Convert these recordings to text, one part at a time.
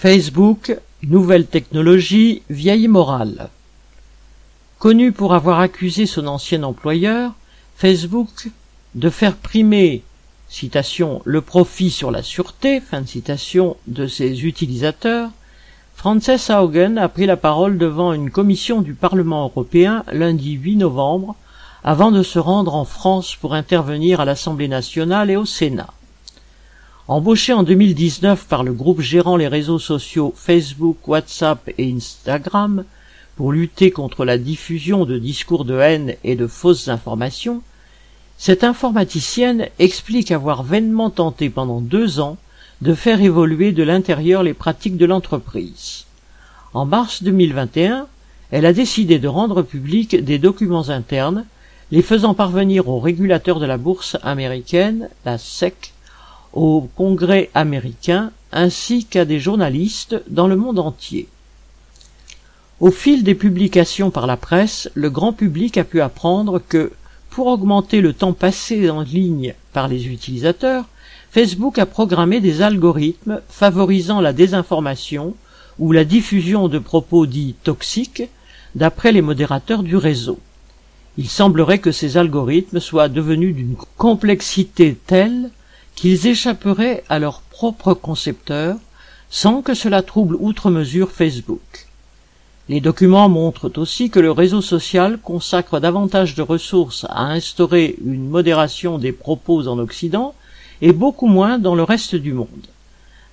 Facebook, nouvelle technologie, vieille morale. Connu pour avoir accusé son ancien employeur, Facebook, de faire primer, citation, le profit sur la sûreté, fin de citation, de ses utilisateurs, Frances Haugen a pris la parole devant une commission du Parlement européen lundi 8 novembre avant de se rendre en France pour intervenir à l'Assemblée nationale et au Sénat. Embauché en 2019 par le groupe gérant les réseaux sociaux Facebook, WhatsApp et Instagram pour lutter contre la diffusion de discours de haine et de fausses informations, cette informaticienne explique avoir vainement tenté pendant deux ans de faire évoluer de l'intérieur les pratiques de l'entreprise. En mars 2021, elle a décidé de rendre public des documents internes, les faisant parvenir au régulateur de la bourse américaine, la SEC, au Congrès américain, ainsi qu'à des journalistes dans le monde entier. Au fil des publications par la presse, le grand public a pu apprendre que, pour augmenter le temps passé en ligne par les utilisateurs, Facebook a programmé des algorithmes favorisant la désinformation ou la diffusion de propos dits toxiques d'après les modérateurs du réseau. Il semblerait que ces algorithmes soient devenus d'une complexité telle qu'ils échapperaient à leurs propres concepteurs sans que cela trouble outre mesure Facebook. Les documents montrent aussi que le réseau social consacre davantage de ressources à instaurer une modération des propos en Occident et beaucoup moins dans le reste du monde.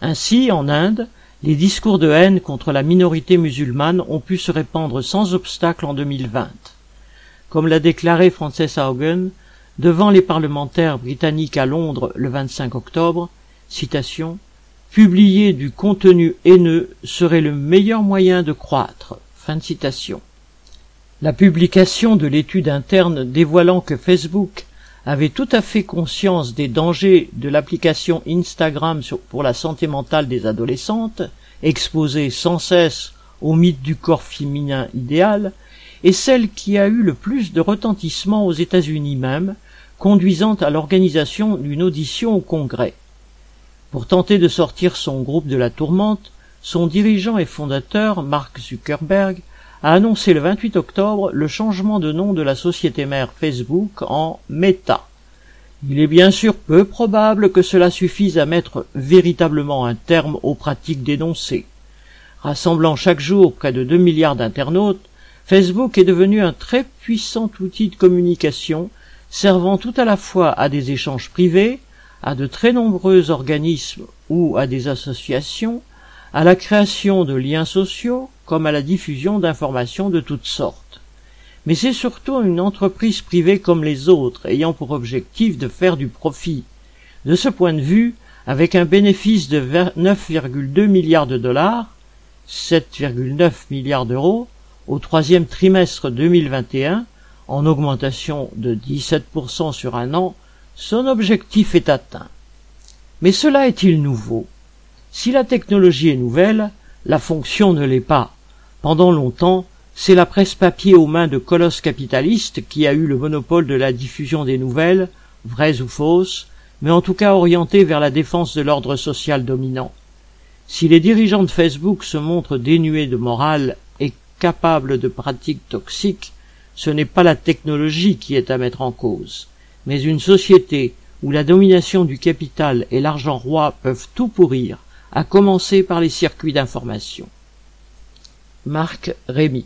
Ainsi, en Inde, les discours de haine contre la minorité musulmane ont pu se répandre sans obstacle en 2020. Comme l'a déclaré Frances Haugen devant les parlementaires britanniques à Londres le 25 octobre, citation, Publier du contenu haineux serait le meilleur moyen de croître. Fin de citation. La publication de l'étude interne dévoilant que Facebook avait tout à fait conscience des dangers de l'application Instagram pour la santé mentale des adolescentes, exposées sans cesse au mythe du corps féminin idéal, est celle qui a eu le plus de retentissement aux États-Unis même, conduisant à l'organisation d'une audition au Congrès. Pour tenter de sortir son groupe de la tourmente, son dirigeant et fondateur, Mark Zuckerberg, a annoncé le 28 octobre le changement de nom de la société mère Facebook en Meta. Il est bien sûr peu probable que cela suffise à mettre véritablement un terme aux pratiques dénoncées. Rassemblant chaque jour près de 2 milliards d'internautes, Facebook est devenu un très puissant outil de communication servant tout à la fois à des échanges privés, à de très nombreux organismes ou à des associations, à la création de liens sociaux, comme à la diffusion d'informations de toutes sortes. Mais c'est surtout une entreprise privée comme les autres, ayant pour objectif de faire du profit. De ce point de vue, avec un bénéfice de 9,2 milliards de dollars, 7,9 milliards d'euros, au troisième trimestre 2021, en augmentation de 17% sur un an, son objectif est atteint. Mais cela est-il nouveau? Si la technologie est nouvelle, la fonction ne l'est pas. Pendant longtemps, c'est la presse papier aux mains de colosses capitalistes qui a eu le monopole de la diffusion des nouvelles, vraies ou fausses, mais en tout cas orientées vers la défense de l'ordre social dominant. Si les dirigeants de Facebook se montrent dénués de morale et capables de pratiques toxiques, ce n'est pas la technologie qui est à mettre en cause, mais une société où la domination du capital et l'argent roi peuvent tout pourrir, à commencer par les circuits d'information. Marc Rémy.